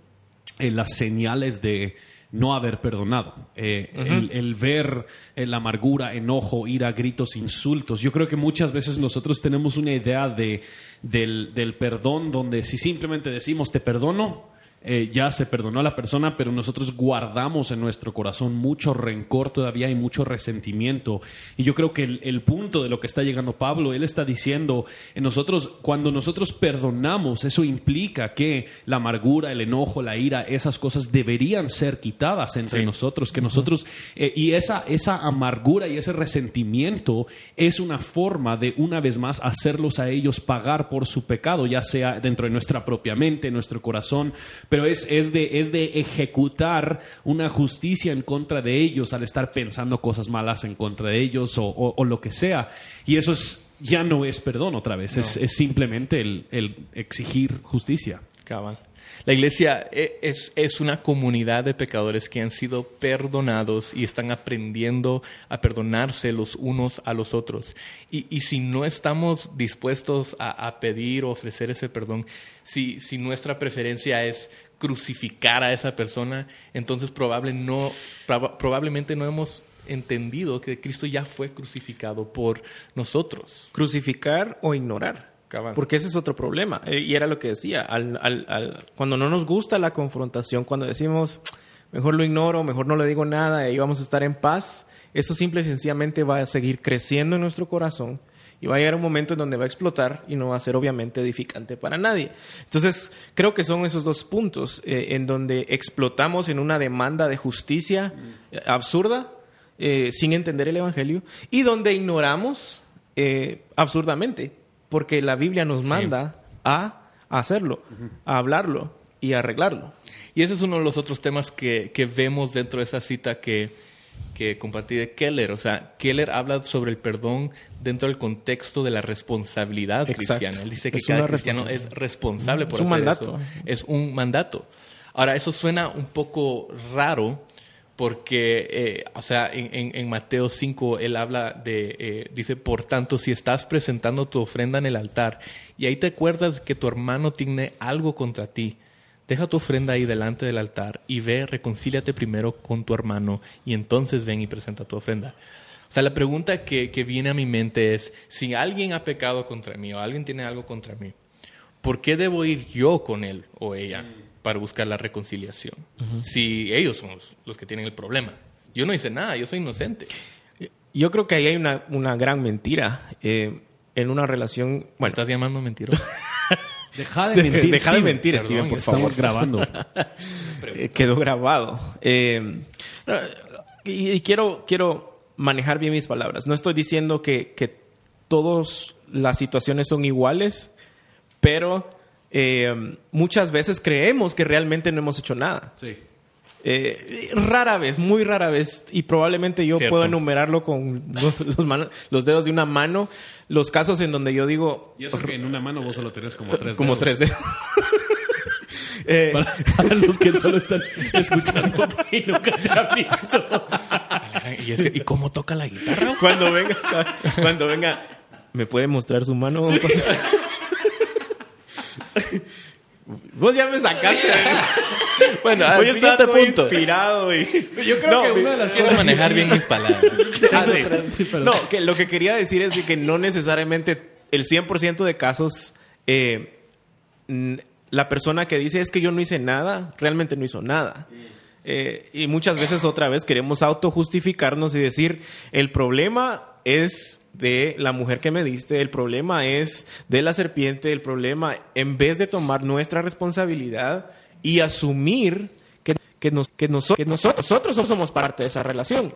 B: eh, las señales de no haber perdonado. Eh, el, ver eh, la amargura, enojo, ira, gritos, insultos. Yo creo que muchas veces nosotros tenemos una idea de, del, del perdón donde si simplemente decimos te perdono, eh, ya se perdonó a la persona, pero nosotros guardamos en nuestro corazón mucho rencor todavía y mucho resentimiento. Y yo creo que el, punto de lo que está llegando Pablo, él está diciendo, en nosotros, cuando nosotros perdonamos, eso implica que la amargura, el enojo, la ira, esas cosas deberían ser quitadas entre nosotros, que nosotros, eh, y esa, esa amargura y ese resentimiento es una forma de, una vez más, hacerlos a ellos pagar por su pecado, ya sea dentro de nuestra propia mente, nuestro corazón, pero es, es, de, es de ejecutar una justicia en contra de ellos al estar pensando cosas malas en contra de ellos o, lo que sea. Y eso ya no es perdón otra vez, es, simplemente el, exigir justicia.
A: La iglesia e- es, es una comunidad de pecadores que han sido perdonados y están aprendiendo a perdonarse los unos a los otros. Y, y si no estamos dispuestos a, a pedir o ofrecer ese perdón, si, si nuestra preferencia es crucificar a esa persona, entonces probable no, proba- probablemente no hemos entendido que Cristo ya fue crucificado por nosotros.
C: Crucificar o ignorar. Porque ese es otro problema. Eh, Y era lo que decía. Al, al- al- cuando no nos gusta la confrontación, cuando decimos, mejor lo ignoro, mejor no le digo nada, y vamos a estar en paz, eso simple y sencillamente va a seguir creciendo en nuestro corazón y va a llegar un momento en donde va a explotar y no va a ser obviamente edificante para nadie. Entonces, creo que son esos dos puntos eh, en donde explotamos en una demanda de justicia eh, absurda, sin entender el Evangelio, y donde ignoramos absurdamente, porque la Biblia nos manda a hacerlo, a hablarlo y a arreglarlo.
A: Y ese es uno de los otros temas que, que vemos dentro de esa cita que, que compartí de Keller. O sea, Keller habla sobre el perdón dentro del contexto de la responsabilidad
C: Exacto.
A: cristiana. Él dice que
C: Es
A: cada cristiano es responsable por
C: Es un
A: hacer
C: mandato.
A: eso. Es un mandato. Ahora, eso suena un poco raro porque, eh, o sea, en, Mateo 5 él habla de, eh, dice, por tanto, si estás presentando tu ofrenda en el altar y ahí te acuerdas que tu hermano tiene algo contra ti, deja tu ofrenda ahí delante del altar y ve, reconcíliate primero con tu hermano y entonces ven y presenta tu ofrenda. O sea, la pregunta que, que viene a mi mente es, si alguien ha pecado contra mí o alguien tiene algo contra mí, ¿por qué debo ir yo con él o ella para buscar la reconciliación? Si ellos son los, los que tienen el problema. Yo no hice nada, yo soy inocente.
C: Yo creo que ahí hay una, una gran mentira eh, en una relación.
A: ¿Me
C: Bueno,
A: estás llamando mentiroso? *laughs*
B: Deja
C: de mentir, deja de mentir,
A: Perdón,
C: Steven, por
A: estamos
C: favor.
B: Estamos grabando. *laughs*
C: Eh, quedó grabado. Eh, y, y quiero, quiero manejar bien mis palabras. No estoy diciendo que, que todas las situaciones son iguales, pero eh, muchas veces creemos que realmente no hemos hecho nada.
B: Sí.
C: Eh, rara vez, muy rara vez, y probablemente yo
A: Cierto.
C: puedo enumerarlo con los, los mano- los dedos de una mano, los casos en donde yo digo,
B: Y eso que en una mano vos solo tenés como tres
C: como
B: dedos.
C: tres dedos. *laughs* Eh,
B: Para, para los que solo están escuchando *laughs* y nunca te han visto.
A: ¿Y, ese- ¿y cómo toca la guitarra?
C: cuando venga, cuando venga, ¿me puede mostrar su mano? pastor? *laughs* Vos ya me sacaste.
A: Bueno, al
C: estaba
A: siguiente
C: todo
A: punto.
C: inspirado. Y...
B: Yo creo
C: No,
B: que una de las
A: Quiero
B: cosas
A: manejar bien mis palabras. *laughs*
C: Ah, sí. No, que lo que quería decir es que no necesariamente el 100% de casos eh, la persona que dice es que yo no hice nada, realmente no hizo nada. Eh, y muchas veces otra vez queremos autojustificarnos y decir, el problema es de la mujer que me diste, el problema es de la serpiente, el problema, en vez de tomar nuestra responsabilidad y asumir que, que, nos- que noso- que noso- nosotros somos parte de esa relación.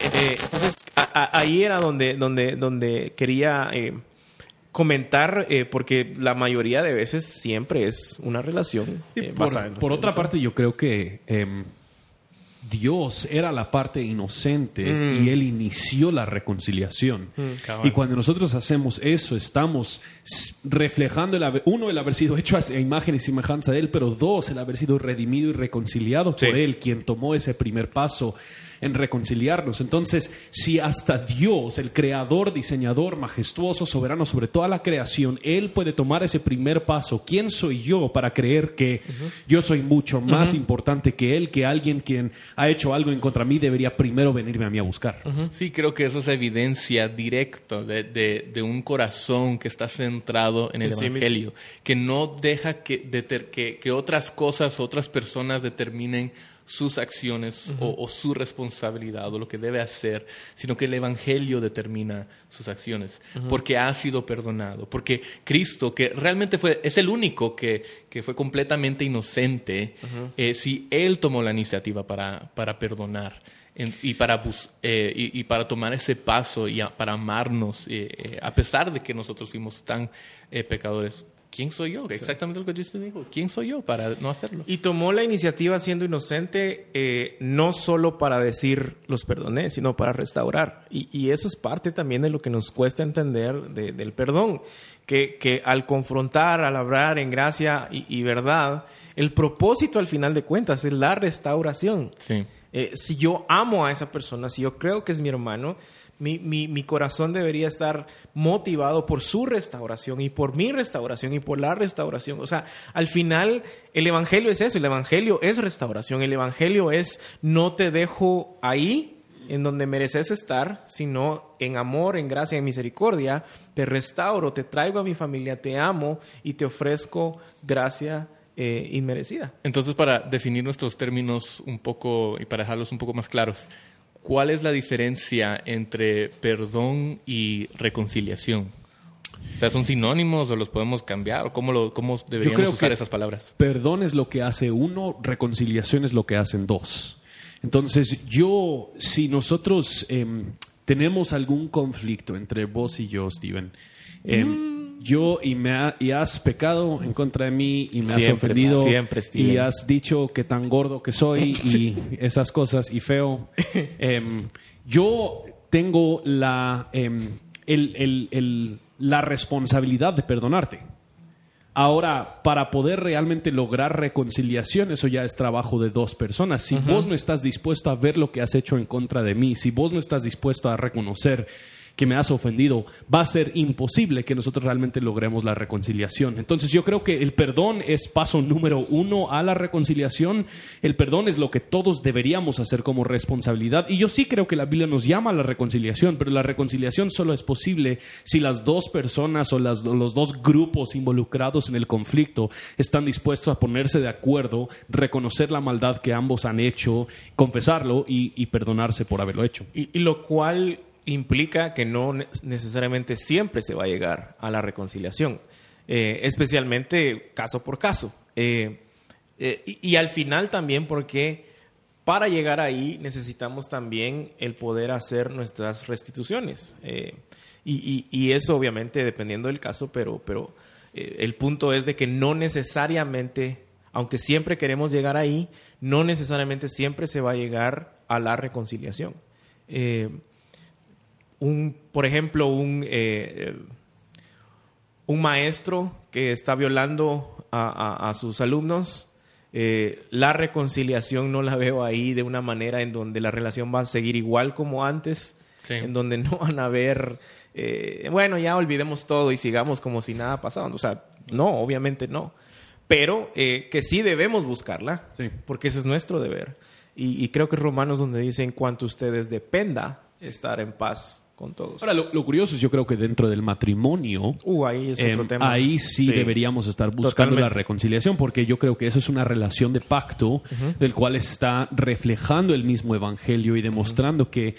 C: Eh, entonces, a- a- ahí era donde, donde, donde quería eh, comentar, eh, porque la mayoría de veces siempre es una relación.
B: Por, por otra parte, yo creo que em, Dios era la parte inocente
C: Mm.
B: y Él inició la reconciliación.
A: cabal.
B: y cuando nosotros hacemos eso, estamos reflejando, el haber- uno, el haber sido hecho a imagen y semejanza de Él, pero dos, el haber sido redimido y reconciliado
C: Sí.
B: por Él, quien tomó ese primer paso en reconciliarnos. Entonces, si hasta Dios, el creador, diseñador, majestuoso, soberano sobre toda la creación, Él puede tomar ese primer paso, ¿quién soy yo para creer que yo soy mucho más importante que Él, que alguien quien ha hecho algo en contra mí debería primero venirme a mí a buscar?
A: Sí, creo que eso es evidencia directa de, de- de un corazón que está centrado en el
C: sí.
A: Evangelio, que no deja que, que, que otras cosas, otras personas determinen sus acciones o, o su responsabilidad o lo que debe hacer, sino que el Evangelio determina sus acciones, porque ha sido perdonado, porque Cristo, que realmente fue, es el único que, que fue completamente inocente, eh, si Él tomó la iniciativa para, para perdonar en- y, para eh, y, y para tomar ese paso y a- para amarnos, eh, a pesar de que nosotros fuimos tan pecadores. ¿Quién soy yo? Exactamente lo que Justin dijo. ¿Quién soy yo para no hacerlo?
C: Y tomó la iniciativa siendo inocente, eh, no solo para decir los perdoné, sino para restaurar. Y, y, eso es parte también de lo que nos cuesta entender de, del perdón. Que, que, al confrontar, al hablar en gracia y, y, verdad, el propósito al final de cuentas es la restauración.
A: Sí.
C: Eh, si yo amo a esa persona, si yo creo que es mi hermano, mi, mi, corazón debería estar motivado por su restauración y por mi restauración y por la restauración. O sea, al final el Evangelio es eso, el Evangelio es restauración, el Evangelio es no te dejo ahí en donde mereces estar, sino en amor, en gracia, en misericordia, te restauro, te traigo a mi familia, te amo y te ofrezco gracia eh, inmerecida.
A: Entonces, para definir nuestros términos un poco y para dejarlos un poco más claros, ¿cuál es la diferencia entre perdón y reconciliación? O sea, ¿son sinónimos o los podemos cambiar? ¿O cómo, lo, cómo deberíamos usar esas palabras?
B: Perdón es lo que hace uno, reconciliación es lo que hacen dos. Entonces, yo, si nosotros eh, tenemos algún conflicto entre vos y yo, Steven, eh, mm. Yo y, me ha, y has pecado en contra de mí y me
C: siempre,
B: has ofendido
C: siempre,
B: y has dicho que tan gordo que soy *laughs* y esas cosas y feo. *laughs* Eh, yo tengo la, el, el, el, la responsabilidad de perdonarte. Ahora, para poder realmente lograr reconciliación, eso ya es trabajo de dos personas. Si uh -huh. vos no estás dispuesto a ver lo que has hecho en contra de mí, si vos no estás dispuesto a reconocer que me has ofendido, va a ser imposible que nosotros realmente logremos la reconciliación. Entonces yo creo que el perdón es paso número uno a la reconciliación. El perdón es lo que todos deberíamos hacer como responsabilidad. Y yo sí creo que la Biblia nos llama a la reconciliación, pero la reconciliación solo es posible si las dos personas o las, los dos grupos involucrados en el conflicto están dispuestos a ponerse de acuerdo, reconocer la maldad que ambos han hecho, confesarlo y, y perdonarse por haberlo hecho.
C: Y, y lo cual implica que no necesariamente siempre se va a llegar a la reconciliación, eh, especialmente caso por caso. Eh, eh, y, al final también porque para llegar ahí necesitamos también el poder hacer nuestras restituciones. Y, eso obviamente dependiendo del caso, pero, pero el punto es de que no necesariamente, aunque siempre queremos llegar ahí, no necesariamente siempre se va a llegar a la reconciliación un, por ejemplo, un, eh, un maestro que está violando a, a, a sus alumnos, eh, la reconciliación no la veo ahí de una manera en donde la relación va a seguir igual como antes, sí. en donde no van a haber, eh, bueno, ya olvidemos todo y sigamos como si nada pasaba. O sea, no, obviamente no. Pero eh, que sí debemos buscarla, sí. porque ese es nuestro deber. Y, y creo que es Romanos donde dice, en cuanto ustedes dependa estar en paz con todos.
B: Ahora, lo, lo, curioso es, yo creo que dentro del matrimonio,
C: uh, ahí, es otro
B: eh,
C: tema.
B: ahí sí, sí, deberíamos estar buscando Totalmente. la reconciliación, porque yo creo que eso es una relación de pacto uh -huh. del cual está reflejando el mismo evangelio y demostrando uh -huh. que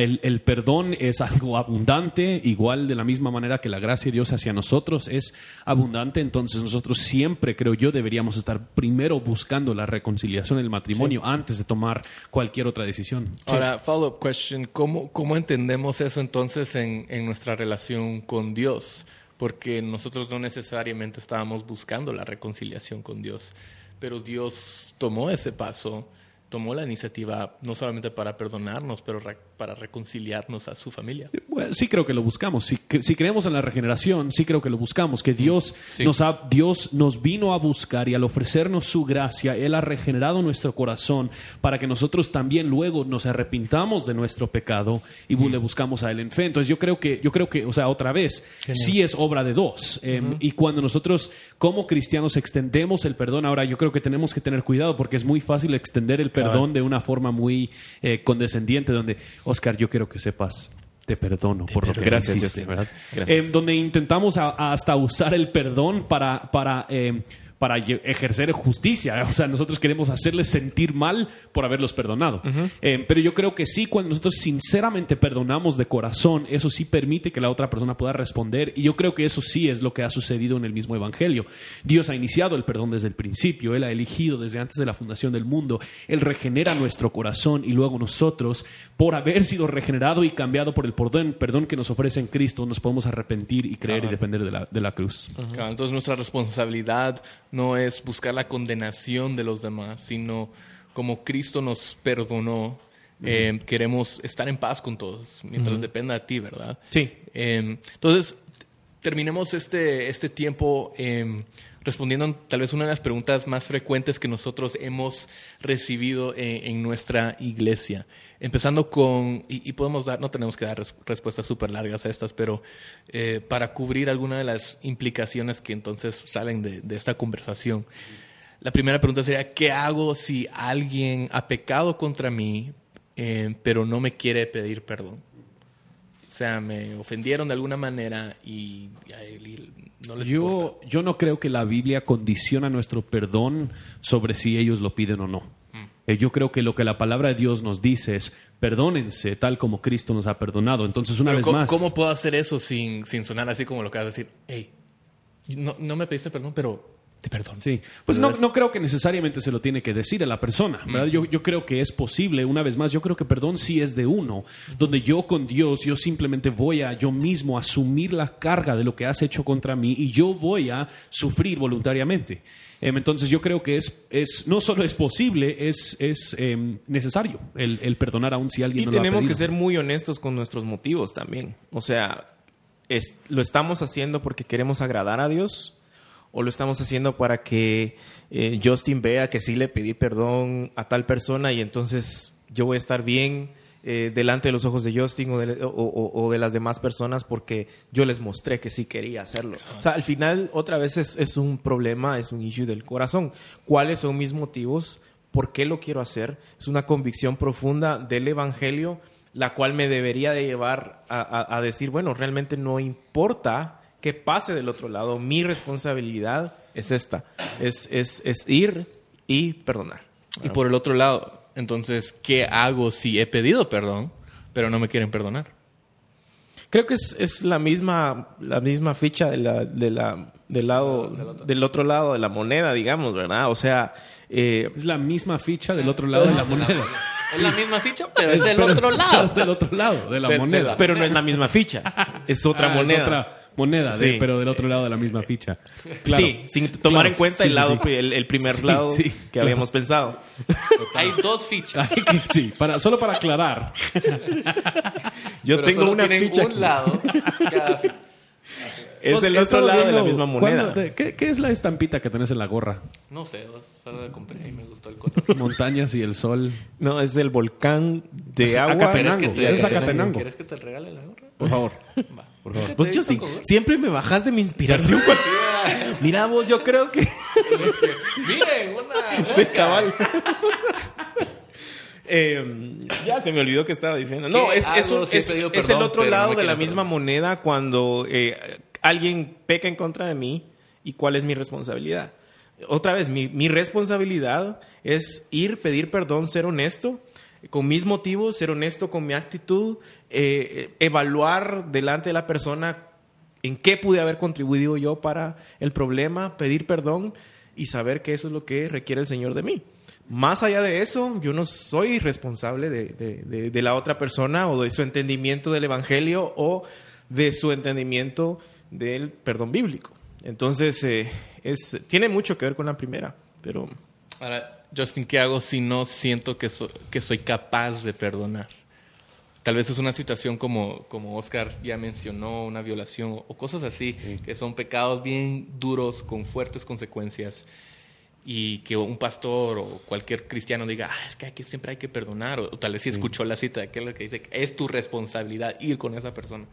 B: el, el, perdón es algo abundante, igual de la misma manera que la gracia de Dios hacia nosotros es abundante, entonces nosotros siempre, creo yo, deberíamos estar primero buscando la reconciliación del matrimonio sí. antes de tomar cualquier otra decisión.
A: Ahora, follow-up question, ¿cómo, ¿cómo, entendemos eso entonces en, en nuestra relación con Dios? Porque nosotros no necesariamente estábamos buscando la reconciliación con Dios, pero Dios tomó ese paso tomó la iniciativa no solamente para perdonarnos, pero para reconciliarnos a su familia.
B: Bueno, sí creo que lo buscamos. Si, si, creemos en la regeneración, sí creo que lo buscamos. Que Dios, sí. nos ha, Dios nos vino a buscar y al ofrecernos su gracia, Él ha regenerado nuestro corazón para que nosotros también luego nos arrepintamos de nuestro pecado y mm. le buscamos a Él en fe. Entonces yo creo que, yo creo que o sea, otra vez, Genial. sí es obra de dos. Eh, uh -huh. Y cuando nosotros como cristianos extendemos el perdón, ahora yo creo que tenemos que tener cuidado porque es muy fácil extender el perdón claro. de una forma muy eh, condescendiente, donde, Oscar, yo quiero que sepas, te perdono te por perdono. lo que
C: Gracias,
B: hiciste.
C: Gracias.
B: Eh, donde intentamos a, a hasta usar el perdón para, para eh, para ejercer justicia. *laughs* O sea, nosotros queremos hacerles sentir mal por haberlos perdonado. Eh, pero yo creo que sí, cuando nosotros sinceramente perdonamos de corazón, eso sí permite que la otra persona pueda responder. Y yo creo que eso sí es lo que ha sucedido en el mismo Evangelio. Dios ha iniciado el perdón desde el principio. Él ha elegido desde antes de la fundación del mundo. Él regenera nuestro corazón y luego nosotros, por haber sido regenerado y cambiado por el perdón, perdón que nos ofrece en Cristo, nos podemos arrepentir y creer y depender de la, de la cruz.
A: Claro, entonces nuestra responsabilidad no es buscar la condenación de los demás, sino como Cristo nos perdonó, eh, queremos estar en paz con todos, mientras dependa de ti, ¿verdad?
C: Sí.
A: Eh, entonces, terminemos este, este tiempo eh, respondiendo tal vez una de las preguntas más frecuentes que nosotros hemos recibido en, en nuestra iglesia. Empezando con, y, y podemos dar, no tenemos que dar res- respuestas súper largas a estas, pero eh, para cubrir alguna de las implicaciones que entonces salen de, de esta conversación. La primera pregunta sería, ¿qué hago si alguien ha pecado contra mí, eh, pero no me quiere pedir perdón? O sea, me ofendieron de alguna manera y, y no les importa.
B: Yo, yo no creo que la Biblia condiciona nuestro perdón sobre si ellos lo piden o no. Eh, Yo creo que lo que la palabra de Dios nos dice es perdónense tal como Cristo nos ha perdonado. Entonces, una
A: Pero
B: vez
A: ¿cómo,
B: más.
A: cómo puedo hacer eso sin, sin sonar así como lo que vas a decir? Hey, no, no me pediste perdón, pero te perdono.
B: Sí, pues no, no creo que necesariamente se lo tiene que decir a la persona, ¿verdad? Yo, yo creo que es posible, una vez más, yo creo que perdón sí es de uno, donde yo con Dios, yo simplemente voy a yo mismo asumir la carga de lo que has hecho contra mí y yo voy a sufrir voluntariamente. Em, entonces yo creo que es, es no solo es posible, es, es em, necesario el, el perdonar aún si alguien
C: Y
B: no lo ha
C: tenemos que ser muy honestos con nuestros motivos también. O sea, es- ¿lo estamos haciendo porque queremos agradar a Dios? ¿O lo estamos haciendo para que eh, Justin vea que sí le pedí perdón a tal persona y entonces yo voy a estar bien eh, delante de los ojos de Justin o de, las demás personas porque yo les mostré que sí quería hacerlo? O sea, al final, otra vez es, un problema, es un issue del corazón. ¿Cuáles son mis motivos? ¿Por qué lo quiero hacer? Es una convicción profunda del Evangelio, la cual me debería de llevar a, decir, bueno, realmente no importa qué pase del otro lado, mi responsabilidad es esta, es, es, es ir y perdonar.
A: Y por el otro lado, entonces, ¿qué hago si he pedido perdón, pero no me quieren perdonar?
C: Creo que es, es la misma la misma ficha de la, de la, del lado del otro lado de la moneda, digamos, ¿verdad? O sea, eh,
B: Es la misma ficha del otro lado de la moneda.
A: Es la misma ficha, pero es del
B: Pero-
A: otro lado.
B: Es del otro lado de la
A: De- de
B: moneda.
A: la-
C: pero no es la misma ficha, es otra
B: Ah,
C: moneda.
B: Es otra moneda, de- pero del otro lado de la misma ficha. Claro.
C: Sí, sin tomar
B: Claro.
C: en cuenta
B: Sí,
C: el lado el, el primer
B: Sí,
C: lado
B: sí,
C: que
B: claro.
C: habíamos pensado.
A: Hay dos fichas.
B: Que sí, para, solo para aclarar.
C: Yo
A: pero
C: tengo
A: solo
C: una ficha
A: un
C: aquí.
A: lado cada ficha.
C: Es
B: Vos,
C: el otro lado de la misma moneda.
B: te- ¿qué, qué es la estampita que tenés en la gorra?
A: No sé, solo la compré y me gustó el *laughs* color.
B: Montañas y el sol.
C: No, es el volcán de
B: Es
C: agua.
B: Acatenango.
A: ¿Quieres que te-. ¿Quieres que te regale la gorra?
C: Por favor.
A: Va.
B: Por favor.
C: Vos,
A: ¿Te
C: Justin,
A: hizo con-
C: siempre me bajas de mi inspiración. cuando- Mira vos, yo creo que... *laughs*
A: Miren, una
C: Sí, cabal. Eh, ya se me olvidó que estaba diciendo. No,
A: ¿Qué
C: es, un-
A: he
C: es-
A: pedido
C: es el otro
A: no
C: lado de la misma moneda cuando eh, alguien peca en contra de mí y cuál es mi responsabilidad. Otra vez, mi, mi responsabilidad es ir, pedir perdón, ser honesto con mis motivos, ser honesto con mi actitud, eh, evaluar delante de la persona en qué pude haber contribuido yo para el problema, pedir perdón y saber que eso es lo que requiere el Señor de mí. Más allá de eso, yo no soy responsable de, de- de- de la otra persona o de su entendimiento del Evangelio o de su entendimiento del perdón bíblico. Entonces, eh, es, tiene mucho que ver con la primera, pero
A: Ahora, Justin, ¿qué hago si no siento que, so- que soy capaz de perdonar? Tal vez es una situación como, como Oscar ya mencionó, una violación o cosas así, que son pecados bien duros con fuertes consecuencias y que un pastor o cualquier cristiano diga, ah, es que aquí siempre hay que perdonar, o, o tal vez si escuchó la cita de aquel que dice, es tu responsabilidad ir con esa persona.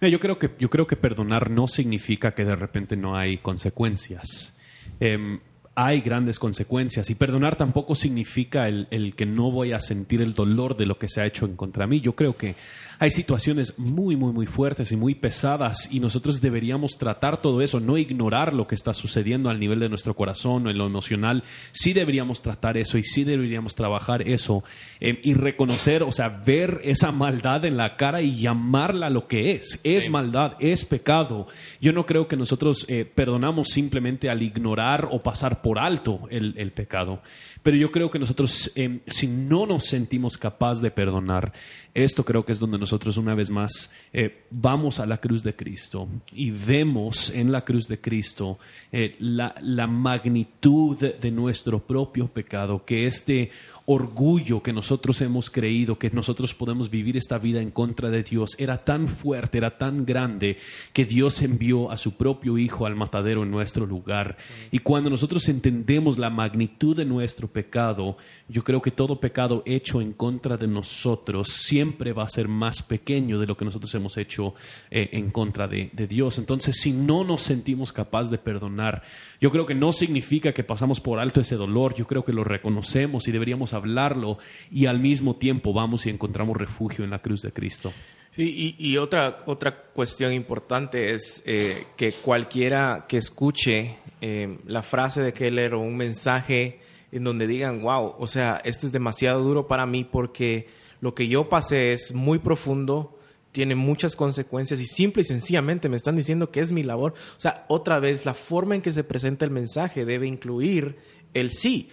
B: Yo creo que yo creo que perdonar no significa que de repente no hay consecuencias. Em, hay grandes consecuencias y perdonar tampoco significa el, el, que no voy a sentir el dolor de lo que se ha hecho en contra mí. Yo creo que hay situaciones muy, muy, muy fuertes y muy pesadas y nosotros deberíamos tratar todo eso, no ignorar lo que está sucediendo al nivel de nuestro corazón o en lo emocional. Sí deberíamos tratar eso y sí deberíamos trabajar eso eh, y reconocer, o sea, ver esa maldad en la cara y llamarla lo que es. Es maldad, es pecado. Yo no creo que nosotros eh, perdonamos simplemente al ignorar o pasar por alto el, el pecado. Pero yo creo que nosotros, eh, si no nos sentimos capaz de perdonar, esto creo que es donde nosotros una vez más eh, vamos a la cruz de Cristo y vemos en la cruz de Cristo eh, la, la, magnitud de nuestro propio pecado, que este orgullo que nosotros hemos creído que nosotros podemos vivir esta vida en contra de Dios era tan fuerte, era tan grande, que Dios envió a su propio Hijo al matadero en nuestro lugar. Y cuando nosotros entendemos la magnitud de nuestro pecado, yo creo que todo pecado hecho en contra de nosotros siempre va a ser más pequeño de lo que nosotros hemos hecho eh, en contra de, Dios. Entonces, si no nos sentimos capaces de perdonar, yo creo que no significa que pasamos por alto ese dolor, yo creo que lo reconocemos y deberíamos hablarlo y al mismo tiempo vamos y encontramos refugio en la cruz de Cristo.
C: Sí, y, y otra, otra cuestión importante es eh, que cualquiera que escuche eh, la frase de Keller o un mensaje en donde digan, wow, o sea, esto es demasiado duro para mí porque lo que yo pasé es muy profundo, tiene muchas consecuencias y simple y sencillamente me están diciendo que es mi labor. O sea, otra vez, la forma en que se presenta el mensaje debe incluir el sí.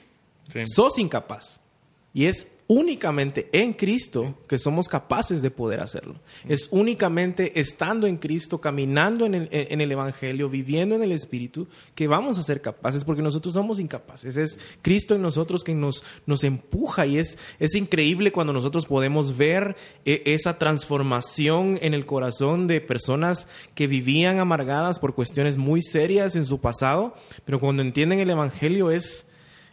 C: sí. Sos incapaz. Y es únicamente en Cristo que somos capaces de poder hacerlo. Es únicamente estando en Cristo, caminando en el, en el, Evangelio, viviendo en el Espíritu, que vamos a ser capaces, porque nosotros somos incapaces. Es Cristo en nosotros quien nos, nos empuja y es, es increíble cuando nosotros podemos ver eh, esa transformación en el corazón de personas que vivían amargadas por cuestiones muy serias en su pasado, pero cuando entienden el Evangelio es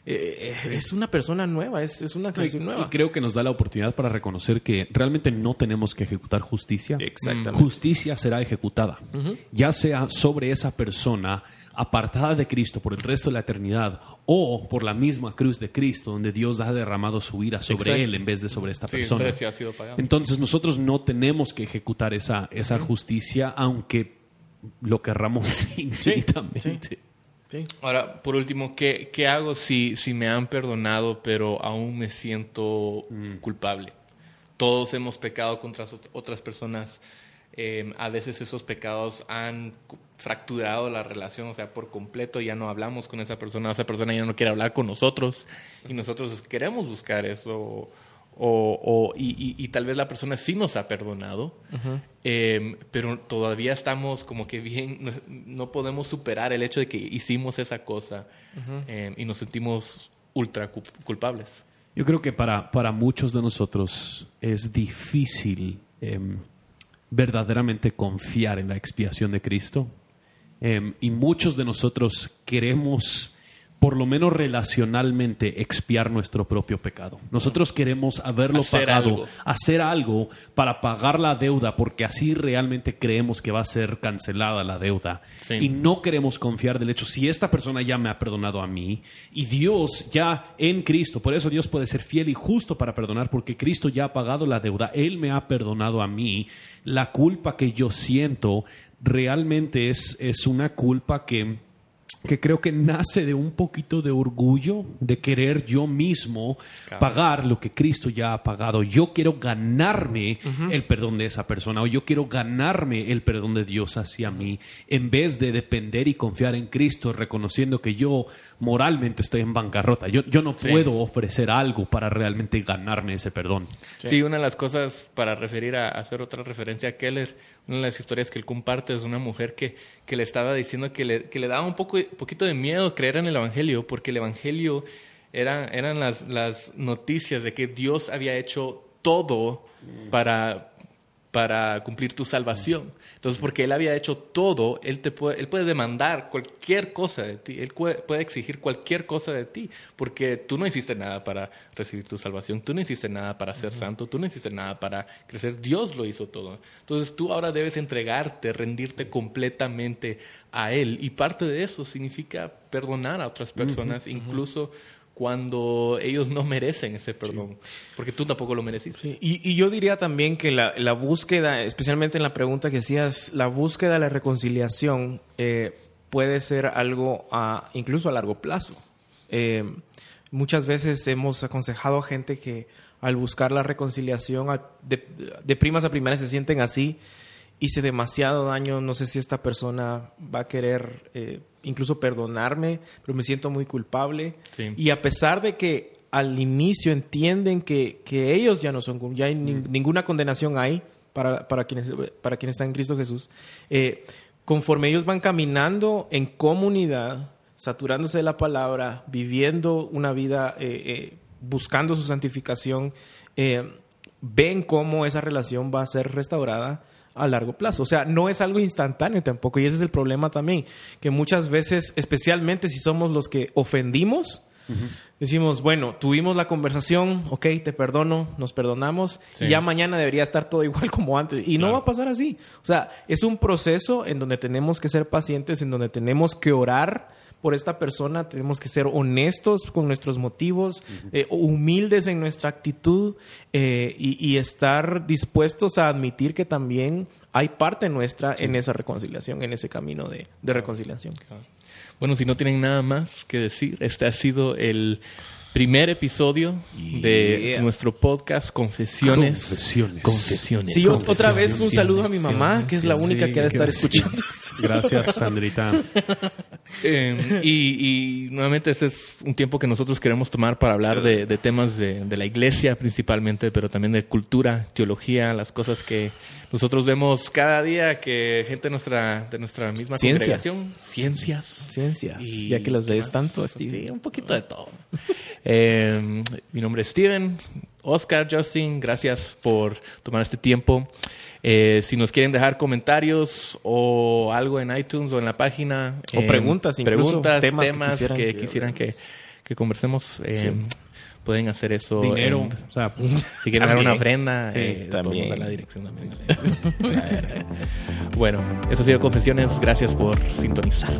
C: eh, es una persona nueva, es, es una creación nueva.
B: Y creo que nos da la oportunidad para reconocer que realmente no tenemos que ejecutar justicia.
C: Exactamente.
B: Justicia será ejecutada, uh -huh. ya sea sobre esa persona apartada de Cristo por el resto de la eternidad o por la misma cruz de Cristo donde Dios ha derramado su ira sobre
A: Exacto.
B: él en vez de sobre esta
A: Sí,
B: persona.
A: entonces sí ha sido.
B: Entonces nosotros no tenemos que ejecutar esa, esa justicia aunque lo querramos *laughs* infinitamente.
C: Sí.
A: Ahora, por último, ¿qué, qué hago si, si me han perdonado pero aún me siento mm, culpable? Todos hemos pecado contra ot- otras personas. Eh, a veces esos pecados han fracturado la relación, o sea, por completo ya no hablamos con esa persona, esa persona ya no quiere hablar con nosotros y nosotros queremos buscar eso. O, o- y, y- y tal vez la persona sí nos ha perdonado, eh, pero todavía estamos como que bien, no, no podemos superar el hecho de que hicimos esa cosa eh, y nos sentimos ultra cu- culpables.
B: Yo creo que para, para muchos de nosotros es difícil em, verdaderamente confiar en la expiación de Cristo. Em, y muchos de nosotros queremos, por lo menos relacionalmente, expiar nuestro propio pecado. Nosotros queremos haberlo
A: Hacer
B: pagado,
A: algo.
B: hacer algo para pagar la deuda, porque así realmente creemos que va a ser cancelada la deuda.
A: Sí.
B: Y no queremos confiar del hecho, si esta persona ya me ha perdonado a mí y Dios ya en Cristo, por eso Dios puede ser fiel y justo para perdonar, porque Cristo ya ha pagado la deuda, Él me ha perdonado a mí, la culpa que yo siento realmente es, es una culpa que que creo que nace de un poquito de orgullo, de querer yo mismo
A: Claro.
B: pagar lo que Cristo ya ha pagado. Yo quiero ganarme el perdón de esa persona o yo quiero ganarme el perdón de Dios hacia mí, en vez de depender y confiar en Cristo, reconociendo que yo moralmente estoy en bancarrota. Yo, yo no
A: Sí.
B: puedo ofrecer algo para realmente ganarme ese perdón.
A: Sí. una de las cosas para referir a hacer otra referencia a Keller, una de las historias que él comparte es una mujer que, que le estaba diciendo que le, que le daba un poco, poquito de miedo creer en el Evangelio, porque el Evangelio era, eran las, las noticias de que Dios había hecho todo para para cumplir tu salvación. Entonces, porque Él había hecho todo, Él, te puede, él puede demandar cualquier cosa de ti, Él puede, exigir cualquier cosa de ti, porque tú no hiciste nada para recibir tu salvación, tú no hiciste nada para ser santo, tú no hiciste nada para crecer, Dios lo hizo todo. Entonces, tú ahora debes entregarte, rendirte completamente a Él, y parte de eso significa perdonar a otras personas, incluso cuando ellos no merecen ese perdón, porque tú tampoco lo mereciste.
C: Y, yo diría también que la, búsqueda, especialmente en la pregunta que hacías, la búsqueda de la reconciliación eh, puede ser algo incluso a largo plazo. Eh, muchas veces hemos aconsejado a gente que al buscar la reconciliación, de, primas a primeras se sienten así, hice demasiado daño, no sé si esta persona va a querer eh, incluso perdonarme, pero me siento muy culpable. Y a pesar de que al inicio entienden que, que ellos ya no son, ya hay mm. ninguna condenación hay para, para, quienes, para quienes están en Cristo Jesús, eh, conforme ellos van caminando en comunidad, saturándose de la palabra, viviendo una vida, eh, buscando su santificación, ven cómo esa relación va a ser restaurada a largo plazo. O sea, no es algo instantáneo tampoco. Y ese es el problema también, que muchas veces, especialmente si somos los que ofendimos, decimos, bueno, tuvimos la conversación, ok, te perdono, nos perdonamos, y ya mañana debería estar todo *laughs* igual como antes. Y no va a pasar así. O sea, es un proceso en donde tenemos que ser pacientes, en donde tenemos que orar por esta persona, tenemos que ser honestos con nuestros motivos, eh, humildes en nuestra actitud eh, y, estar dispuestos a admitir que también hay parte nuestra en esa reconciliación, en ese camino de, reconciliación.
A: Bueno, si no tienen nada más que decir, este ha sido el primer episodio de nuestro podcast Confesiones.
B: Confesiones.
A: Confesiones.
C: Sí, otra vez un saludo a mi mamá, que es la única que ha de estar escuchando.
B: Gracias, Sandrita. *laughs*
A: Em, y, nuevamente este es un tiempo que nosotros queremos tomar para hablar de, temas de, la iglesia principalmente, pero también de cultura, teología, las cosas que nosotros vemos cada día que gente de nuestra, de nuestra misma congregación, ciencias.
C: Ciencias, ya que las lees tanto, Steve.
A: un poquito de todo. Em, mi nombre es Steven. Oscar, Justin, gracias por tomar este tiempo. Eh, si nos quieren dejar comentarios o algo en iTunes o en la página.
C: O preguntas, incluso,
A: preguntas, temas, que quisieran que, conversemos. Eh, pueden hacer eso.
B: Dinero.
A: o sea, *laughs* si quieren dar una ofrenda, eh, también. a la dirección también. *laughs* bueno, eso ha sido Confesiones. Gracias por sintonizar.